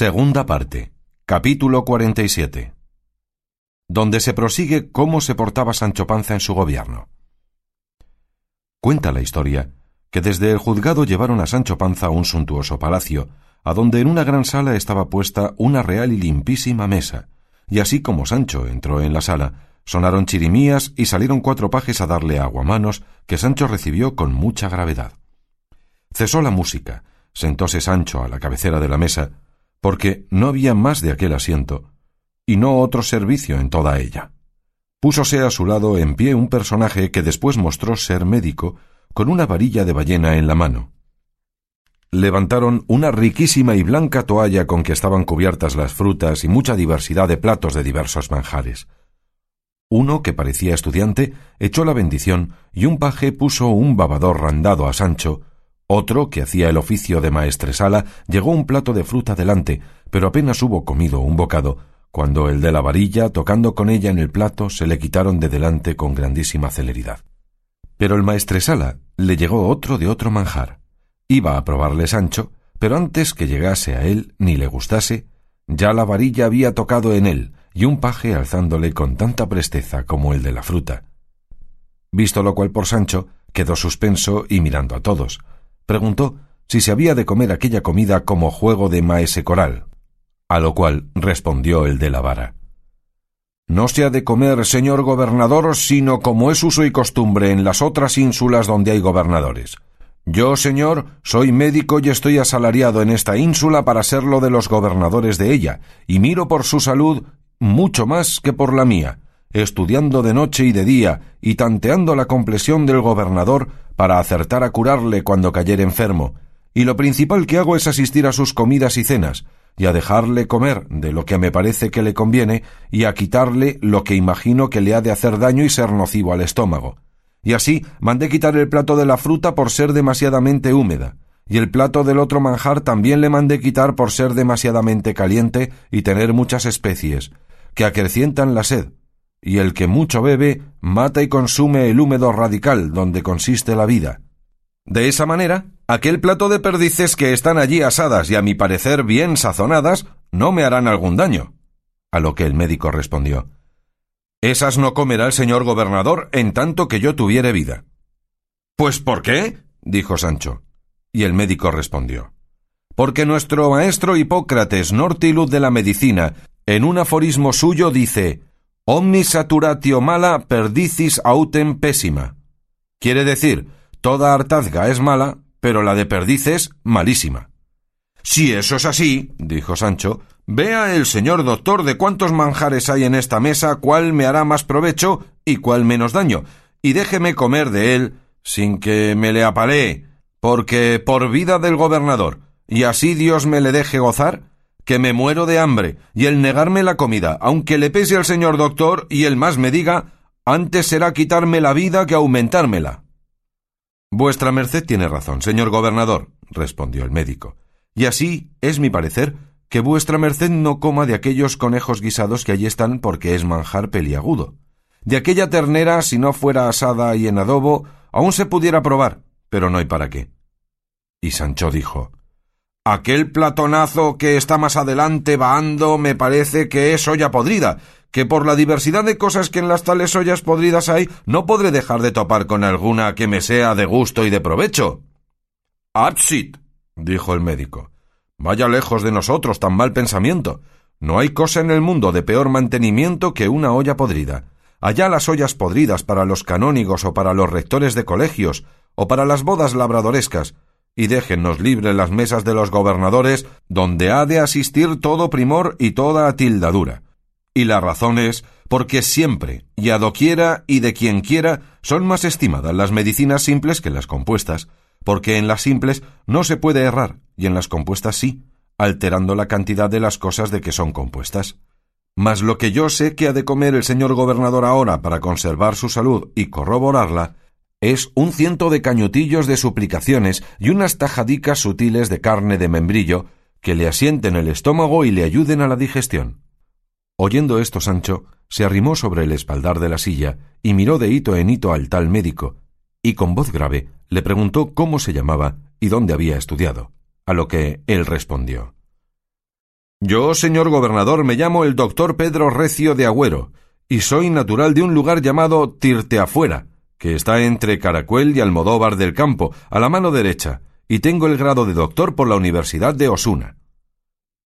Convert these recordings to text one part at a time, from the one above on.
Segunda parte. Capítulo 47. Donde se prosigue cómo se portaba Sancho Panza en su gobierno. Cuenta la historia que desde el juzgado llevaron a Sancho Panza a un suntuoso palacio, a donde en una gran sala estaba puesta una real y limpísima mesa, y así como Sancho entró en la sala, sonaron chirimías y salieron cuatro pajes a darle aguamanos que Sancho recibió con mucha gravedad. Cesó la música, sentóse Sancho a la cabecera de la mesa, porque no había más de aquel asiento, y no otro servicio en toda ella. Púsose a su lado en pie un personaje que después mostró ser médico, con una varilla de ballena en la mano. Levantaron una riquísima y blanca toalla con que estaban cubiertas las frutas y mucha diversidad de platos de diversos manjares. Uno, que parecía estudiante, echó la bendición y un paje puso un babador randado a Sancho, otro, que hacía el oficio de maestresala, llegó un plato de fruta delante, pero apenas hubo comido un bocado, cuando el de la varilla, tocando con ella en el plato, se le quitaron de delante con grandísima celeridad. Pero el maestresala le llegó otro de otro manjar. Iba a probarle Sancho, pero antes que llegase a él ni le gustase, ya la varilla había tocado en él, y un paje alzándole con tanta presteza como el de la fruta. Visto lo cual por Sancho, quedó suspenso y mirando a todos, preguntó si se había de comer aquella comida como juego de maese coral, a lo cual respondió el de la vara. No se ha de comer, señor gobernador, sino como es uso y costumbre en las otras ínsulas donde hay gobernadores. Yo, señor, soy médico y estoy asalariado en esta ínsula para ser lo de los gobernadores de ella, y miro por su salud mucho más que por la mía, estudiando de noche y de día, y tanteando la complexión del gobernador para acertar a curarle cuando cayere enfermo, y lo principal que hago es asistir a sus comidas y cenas, y a dejarle comer de lo que me parece que le conviene, y a quitarle lo que imagino que le ha de hacer daño y ser nocivo al estómago. Y así mandé quitar el plato de la fruta por ser demasiadamente húmeda, y el plato del otro manjar también le mandé quitar por ser demasiadamente caliente y tener muchas especies, que acrecientan la sed, y el que mucho bebe mata y consume el húmedo radical donde consiste la vida. De esa manera, aquel plato de perdices que están allí asadas y a mi parecer bien sazonadas no me harán algún daño. A lo que el médico respondió Esas no comerá el señor gobernador en tanto que yo tuviere vida. Pues ¿por qué? dijo Sancho. Y el médico respondió Porque nuestro maestro Hipócrates, norte y luz de la medicina, en un aforismo suyo dice Omnis saturatio mala perdicis autem pésima. Quiere decir, toda hartazga es mala, pero la de perdices malísima. Si eso es así, dijo Sancho, vea el señor doctor de cuántos manjares hay en esta mesa, cuál me hará más provecho y cuál menos daño, y déjeme comer de él sin que me le apalee, porque por vida del gobernador, y así Dios me le deje gozar, que me muero de hambre, y el negarme la comida, aunque le pese al señor doctor y el más me diga, antes será quitarme la vida que aumentármela. Vuestra merced tiene razón, señor gobernador, respondió el médico, y así es mi parecer que vuestra merced no coma de aquellos conejos guisados que allí están porque es manjar peliagudo. De aquella ternera, si no fuera asada y en adobo, aún se pudiera probar, pero no hay para qué. Y Sancho dijo Aquel platonazo que está más adelante vaando me parece que es olla podrida, que por la diversidad de cosas que en las tales ollas podridas hay, no podré dejar de topar con alguna que me sea de gusto y de provecho. Absit, dijo el médico. Vaya lejos de nosotros tan mal pensamiento. No hay cosa en el mundo de peor mantenimiento que una olla podrida. Allá las ollas podridas para los canónigos o para los rectores de colegios, o para las bodas labradorescas, y déjennos libre las mesas de los gobernadores, donde ha de asistir todo primor y toda atildadura. Y la razón es porque siempre, y a doquiera y de quien quiera, son más estimadas las medicinas simples que las compuestas, porque en las simples no se puede errar, y en las compuestas sí, alterando la cantidad de las cosas de que son compuestas. Mas lo que yo sé que ha de comer el señor gobernador ahora para conservar su salud y corroborarla, es un ciento de cañutillos de suplicaciones y unas tajadicas sutiles de carne de membrillo que le asienten el estómago y le ayuden a la digestión. Oyendo esto, Sancho se arrimó sobre el espaldar de la silla y miró de hito en hito al tal médico, y con voz grave le preguntó cómo se llamaba y dónde había estudiado, a lo que él respondió Yo, señor gobernador, me llamo el doctor Pedro Recio de Agüero, y soy natural de un lugar llamado Tirteafuera, que está entre Caracuel y Almodóvar del Campo, a la mano derecha, y tengo el grado de doctor por la Universidad de Osuna.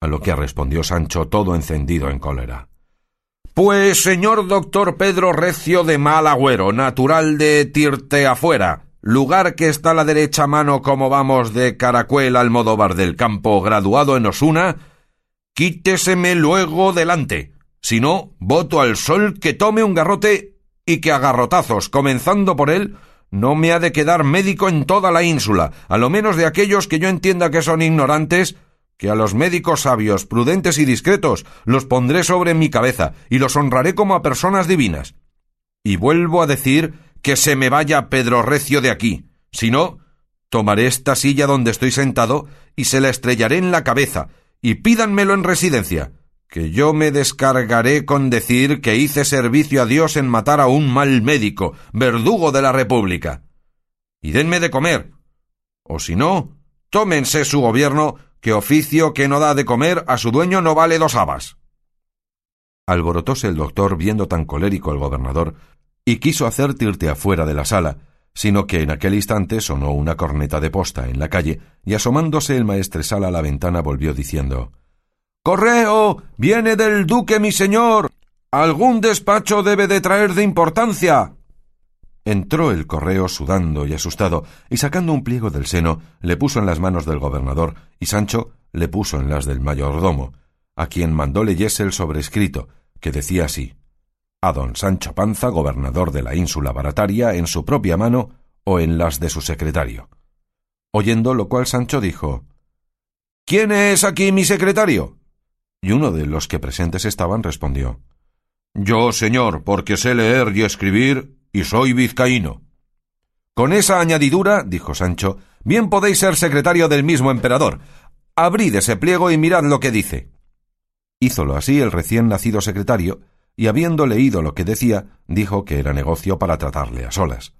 A lo que respondió Sancho todo encendido en cólera. Pues, señor doctor Pedro Recio de Malagüero, natural de Tirteafuera, lugar que está a la derecha mano como vamos de Caracuel al Modóvar del Campo, graduado en Osuna, quíteseme luego delante. Si no, voto al sol que tome un garrote y que a garrotazos, comenzando por él, no me ha de quedar médico en toda la ínsula, a lo menos de aquellos que yo entienda que son ignorantes, que a los médicos sabios, prudentes y discretos los pondré sobre mi cabeza y los honraré como a personas divinas. Y vuelvo a decir que se me vaya Pedro Recio de aquí. Si no, tomaré esta silla donde estoy sentado y se la estrellaré en la cabeza, y pídanmelo en residencia, que yo me descargaré con decir que hice servicio a Dios en matar a un mal médico, verdugo de la República. Y denme de comer. O si no, tómense su gobierno, que oficio que no da de comer a su dueño no vale dos habas. Alborotóse el doctor viendo tan colérico al gobernador y quiso hacer tirte afuera de la sala, sino que en aquel instante sonó una corneta de posta en la calle, y asomándose el maestresala a la ventana volvió diciendo Correo. viene del duque mi señor. algún despacho debe de traer de importancia. Entró el correo sudando y asustado, y sacando un pliego del seno, le puso en las manos del gobernador, y Sancho le puso en las del mayordomo, a quien mandó leyese el sobrescrito, que decía así a don Sancho Panza, gobernador de la ínsula barataria, en su propia mano o en las de su secretario. Oyendo lo cual Sancho dijo ¿Quién es aquí mi secretario? Y uno de los que presentes estaban respondió Yo, señor, porque sé leer y escribir, y soy vizcaíno. Con esa añadidura, dijo Sancho, bien podéis ser secretario del mismo emperador. Abrid ese pliego y mirad lo que dice. Hízolo así el recién nacido secretario, y habiendo leído lo que decía, dijo que era negocio para tratarle a solas.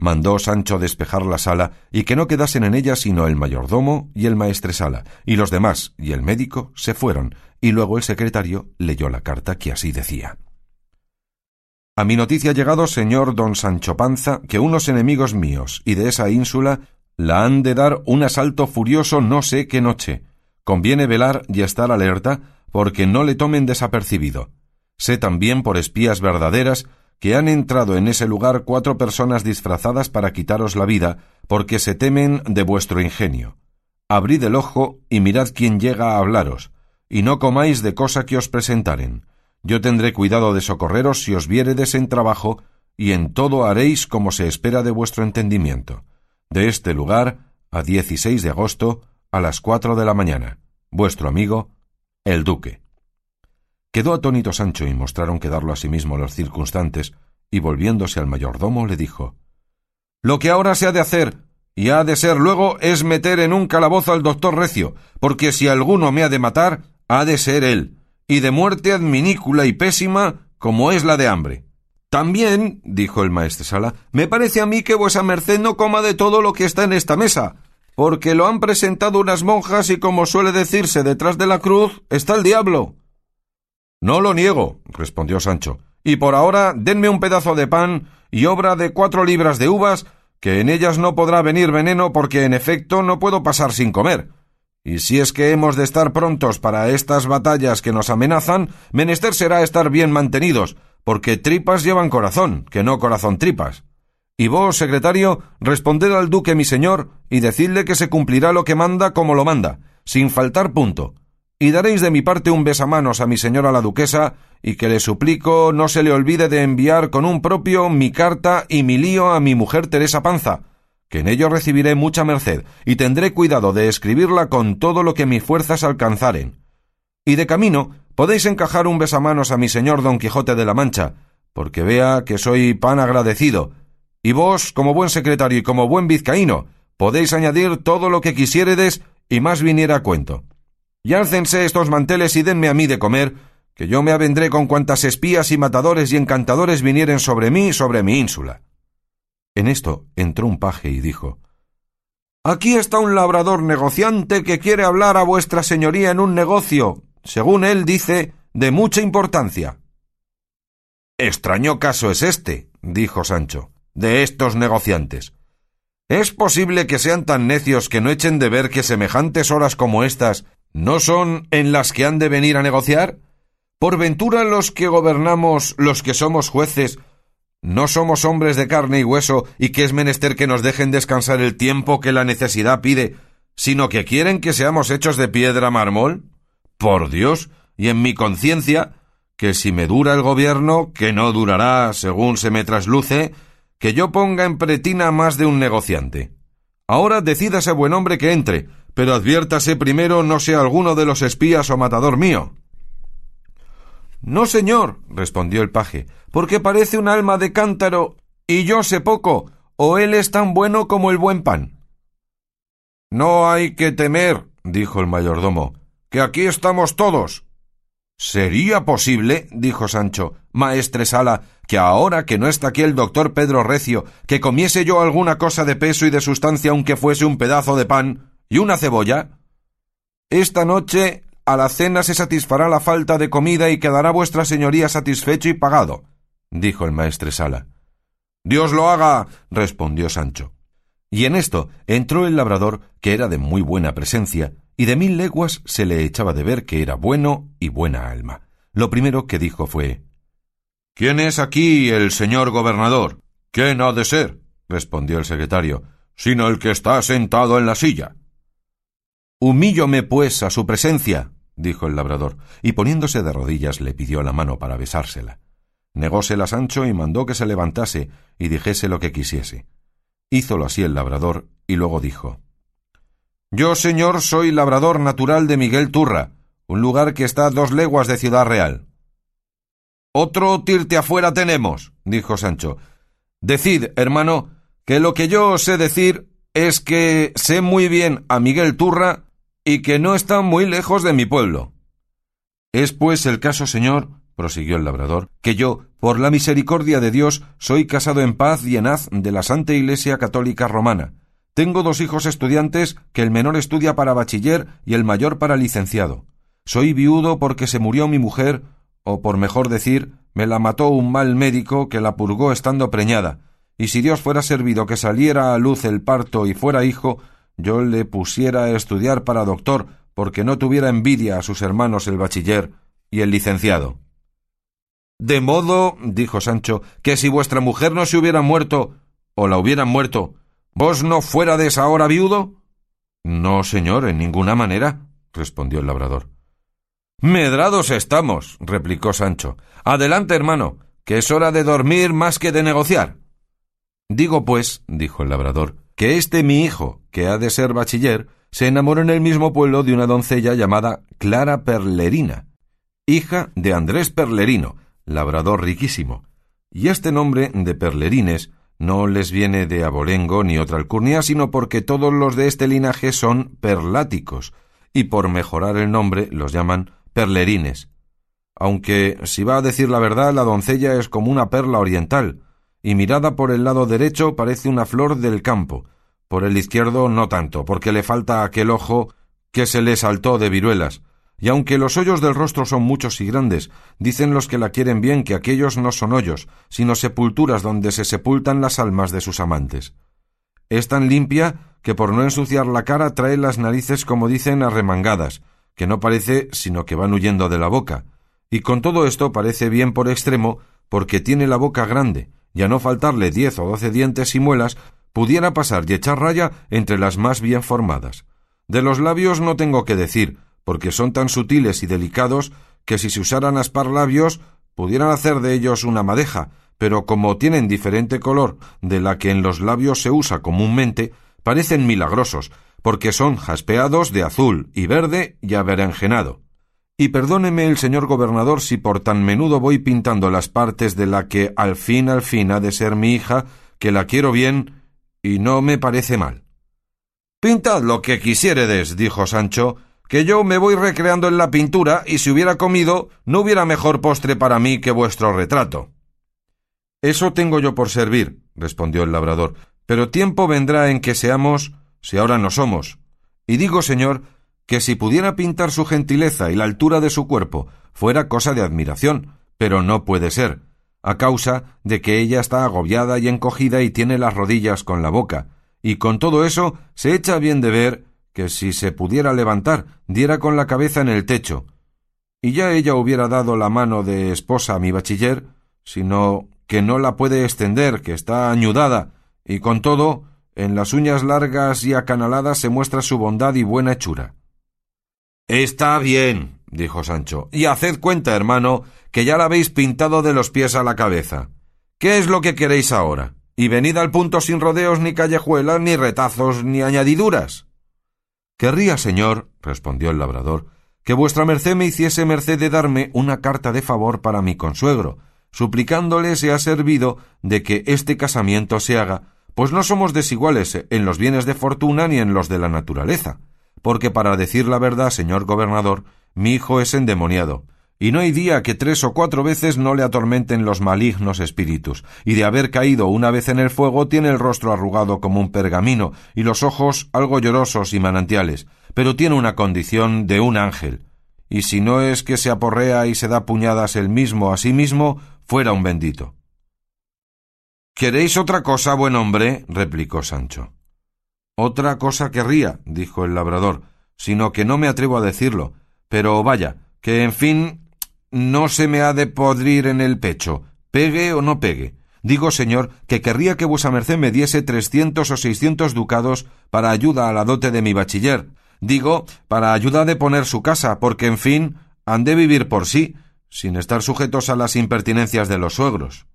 Mandó Sancho despejar la sala y que no quedasen en ella sino el mayordomo y el maestresala, y los demás y el médico se fueron, y luego el secretario leyó la carta que así decía. A mi noticia ha llegado, señor don Sancho Panza, que unos enemigos míos y de esa ínsula la han de dar un asalto furioso no sé qué noche. Conviene velar y estar alerta porque no le tomen desapercibido Sé también por espías verdaderas que han entrado en ese lugar cuatro personas disfrazadas para quitaros la vida, porque se temen de vuestro ingenio. Abrid el ojo y mirad quién llega a hablaros, y no comáis de cosa que os presentaren. Yo tendré cuidado de socorreros si os viéredes en trabajo, y en todo haréis como se espera de vuestro entendimiento. De este lugar, a 16 de agosto, a las cuatro de la mañana. Vuestro amigo, el Duque. Quedó atónito Sancho y mostraron quedarlo asimismo los circunstantes, y volviéndose al mayordomo le dijo Lo que ahora se ha de hacer, y ha de ser luego, es meter en un calabozo al doctor Recio, porque si alguno me ha de matar, ha de ser él, y de muerte adminícula y pésima como es la de hambre. También, dijo el maestresala, me parece a mí que vuesa merced no coma de todo lo que está en esta mesa, porque lo han presentado unas monjas y como suele decirse detrás de la cruz está el diablo. No lo niego, respondió Sancho, y por ahora denme un pedazo de pan y obra de cuatro libras de uvas, que en ellas no podrá venir veneno porque en efecto no puedo pasar sin comer. Y si es que hemos de estar prontos para estas batallas que nos amenazan, menester será estar bien mantenidos, porque tripas llevan corazón, que no corazón tripas. Y vos, secretario, responded al duque mi señor, y decidle que se cumplirá lo que manda como lo manda, sin faltar punto, y daréis de mi parte un besamanos a mi señora la duquesa, y que le suplico no se le olvide de enviar con un propio mi carta y mi lío a mi mujer Teresa Panza, que en ello recibiré mucha merced, y tendré cuidado de escribirla con todo lo que mis fuerzas alcanzaren. Y de camino podéis encajar un besamanos a mi señor don Quijote de la Mancha, porque vea que soy pan agradecido, y vos, como buen secretario y como buen vizcaíno, podéis añadir todo lo que quisiéredes y más viniera a cuento. Y álcense estos manteles y denme a mí de comer, que yo me avendré con cuantas espías y matadores y encantadores vinieren sobre mí y sobre mi ínsula. En esto entró un paje y dijo Aquí está un labrador negociante que quiere hablar a vuestra señoría en un negocio, según él dice, de mucha importancia. Extraño caso es este, dijo Sancho, de estos negociantes. ¿Es posible que sean tan necios que no echen de ver que semejantes horas como estas no son en las que han de venir a negociar? ¿Por ventura los que gobernamos, los que somos jueces, no somos hombres de carne y hueso y que es menester que nos dejen descansar el tiempo que la necesidad pide, sino que quieren que seamos hechos de piedra mármol? Por Dios, y en mi conciencia, que si me dura el gobierno, que no durará, según se me trasluce, que yo ponga en pretina más de un negociante. Ahora decídase buen hombre que entre, pero adviértase primero no sea alguno de los espías o matador mío. No, señor, respondió el paje, porque parece un alma de cántaro, y yo sé poco, o él es tan bueno como el buen pan. No hay que temer, dijo el mayordomo, que aquí estamos todos. ¿Sería posible, dijo Sancho, maestre Sala, que ahora que no está aquí el doctor Pedro Recio, que comiese yo alguna cosa de peso y de sustancia aunque fuese un pedazo de pan y una cebolla? Esta noche a la cena se satisfará la falta de comida y quedará vuestra señoría satisfecho y pagado, dijo el maestre Sala. Dios lo haga, respondió Sancho. Y en esto entró el labrador, que era de muy buena presencia, y de mil leguas se le echaba de ver que era bueno y buena alma. Lo primero que dijo fue ¿Quién es aquí el señor gobernador? ¿Quién ha de ser? respondió el secretario, sino el que está sentado en la silla. Humíllome, pues, a su presencia, dijo el labrador, y poniéndose de rodillas le pidió la mano para besársela. Negósela Sancho y mandó que se levantase y dijese lo que quisiese. Hízolo así el labrador y luego dijo Yo, señor, soy labrador natural de Miguel Turra, un lugar que está a dos leguas de Ciudad Real. Otro tirte afuera tenemos, dijo Sancho. Decid, hermano, que lo que yo sé decir es que sé muy bien a Miguel Turra y que no está muy lejos de mi pueblo. Es pues el caso, señor, prosiguió el labrador, que yo, por la misericordia de Dios, soy casado en paz y en haz de la Santa Iglesia Católica Romana. Tengo dos hijos estudiantes, que el menor estudia para bachiller y el mayor para licenciado. Soy viudo porque se murió mi mujer, o por mejor decir, me la mató un mal médico que la purgó estando preñada, y si Dios fuera servido que saliera a luz el parto y fuera hijo, yo le pusiera a estudiar para doctor, porque no tuviera envidia a sus hermanos el bachiller y el licenciado. De modo, dijo Sancho, que si vuestra mujer no se hubiera muerto, o la hubieran muerto, ¿vos no fuérades ahora viudo? No, señor, en ninguna manera, respondió el labrador. Medrados estamos, replicó Sancho. Adelante, hermano, que es hora de dormir más que de negociar. Digo, pues, dijo el labrador, que este mi hijo, que ha de ser bachiller, se enamoró en el mismo pueblo de una doncella llamada Clara Perlerina, hija de Andrés Perlerino, labrador riquísimo, y este nombre de perlerines no les viene de abolengo ni otra alcurnia, sino porque todos los de este linaje son perláticos, y por mejorar el nombre los llaman perlerines. Aunque, si va a decir la verdad, la doncella es como una perla oriental, y mirada por el lado derecho parece una flor del campo, por el izquierdo no tanto, porque le falta aquel ojo que se le saltó de viruelas, y aunque los hoyos del rostro son muchos y grandes, dicen los que la quieren bien que aquellos no son hoyos, sino sepulturas donde se sepultan las almas de sus amantes. Es tan limpia que por no ensuciar la cara trae las narices, como dicen, arremangadas, que no parece sino que van huyendo de la boca, y con todo esto parece bien por extremo, porque tiene la boca grande, y a no faltarle diez o doce dientes y muelas, pudiera pasar y echar raya entre las más bien formadas. De los labios no tengo que decir, porque son tan sutiles y delicados que si se usaran aspar labios pudieran hacer de ellos una madeja, pero como tienen diferente color de la que en los labios se usa comúnmente, parecen milagrosos, porque son jaspeados de azul y verde y aberenjenado. Y perdóneme el señor gobernador si por tan menudo voy pintando las partes de la que al fin al fin ha de ser mi hija, que la quiero bien y no me parece mal. Pintad lo que quisiéredes, dijo Sancho, que yo me voy recreando en la pintura y si hubiera comido no hubiera mejor postre para mí que vuestro retrato. Eso tengo yo por servir, respondió el labrador, pero tiempo vendrá en que seamos, si ahora no somos. Y digo, señor, que si pudiera pintar su gentileza y la altura de su cuerpo fuera cosa de admiración, pero no puede ser, a causa de que ella está agobiada y encogida y tiene las rodillas con la boca, y con todo eso se echa bien de ver que si se pudiera levantar, diera con la cabeza en el techo, y ya ella hubiera dado la mano de esposa a mi bachiller, sino que no la puede extender, que está añudada, y con todo, en las uñas largas y acanaladas se muestra su bondad y buena hechura. Está bien, dijo Sancho, y haced cuenta, hermano, que ya la habéis pintado de los pies a la cabeza. ¿Qué es lo que queréis ahora? Y venid al punto sin rodeos ni callejuelas, ni retazos, ni añadiduras. Querría, señor, respondió el labrador, que vuestra merced me hiciese merced de darme una carta de favor para mi consuegro, suplicándole sea servido de que este casamiento se haga, pues no somos desiguales en los bienes de fortuna ni en los de la naturaleza, porque para decir la verdad, señor gobernador, mi hijo es endemoniado, y no hay día que tres o cuatro veces no le atormenten los malignos espíritus, y de haber caído una vez en el fuego tiene el rostro arrugado como un pergamino, y los ojos algo llorosos y manantiales, pero tiene una condición de un ángel, y si no es que se aporrea y se da puñadas él mismo a sí mismo, fuera un bendito. ¿Queréis otra cosa, buen hombre? replicó Sancho. Otra cosa querría, dijo el labrador, sino que no me atrevo a decirlo. Pero vaya, que en fin no se me ha de podrir en el pecho, pegue o no pegue. Digo, señor, que querría que vuesa merced me diese trescientos o seiscientos ducados para ayuda a la dote de mi bachiller. Digo, para ayuda de poner su casa, porque, en fin, han de vivir por sí, sin estar sujetos a las impertinencias de los suegros.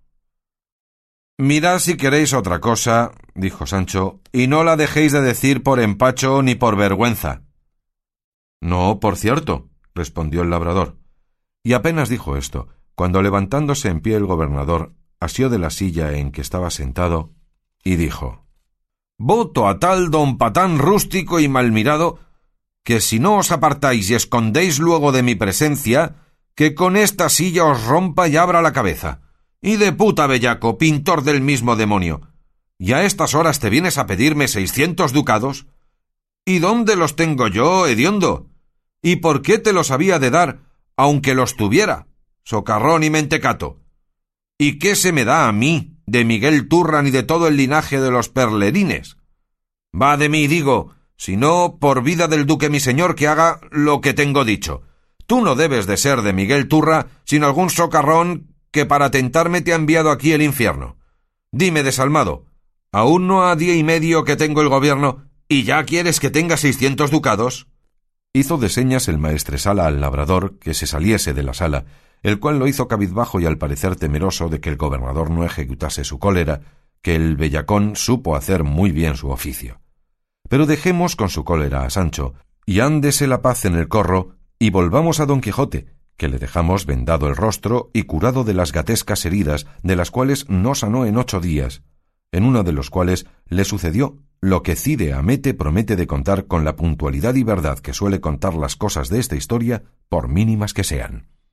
Mirad si queréis otra cosa, dijo Sancho, y no la dejéis de decir por empacho ni por vergüenza. No, por cierto, respondió el labrador. Y apenas dijo esto, cuando levantándose en pie el gobernador, asió de la silla en que estaba sentado, y dijo Voto a tal don patán rústico y mal mirado, que si no os apartáis y escondéis luego de mi presencia, que con esta silla os rompa y abra la cabeza. Y de puta bellaco, pintor del mismo demonio. ¿Y a estas horas te vienes a pedirme seiscientos ducados? ¿Y dónde los tengo yo, hediondo? ¿Y por qué te los había de dar aunque los tuviera, socarrón y mentecato. ¿Y qué se me da a mí, de Miguel Turran y de todo el linaje de los perlerines? Va de mí, digo, si no, por vida del duque mi señor, que haga lo que tengo dicho. Tú no debes de ser de Miguel Turra, sino algún socarrón que para tentarme te ha enviado aquí el infierno. Dime, desalmado, aún no ha día y medio que tengo el gobierno, y ya quieres que tenga seiscientos ducados. Hizo de señas el maestresala al labrador que se saliese de la sala, el cual lo hizo cabizbajo y al parecer temeroso de que el gobernador no ejecutase su cólera, que el bellacón supo hacer muy bien su oficio. Pero dejemos con su cólera a Sancho, y ándese la paz en el corro, y volvamos a don Quijote, que le dejamos vendado el rostro y curado de las gatescas heridas de las cuales no sanó en ocho días, en uno de los cuales le sucedió lo que Cide Amete promete de contar con la puntualidad y verdad que suele contar las cosas de esta historia, por mínimas que sean.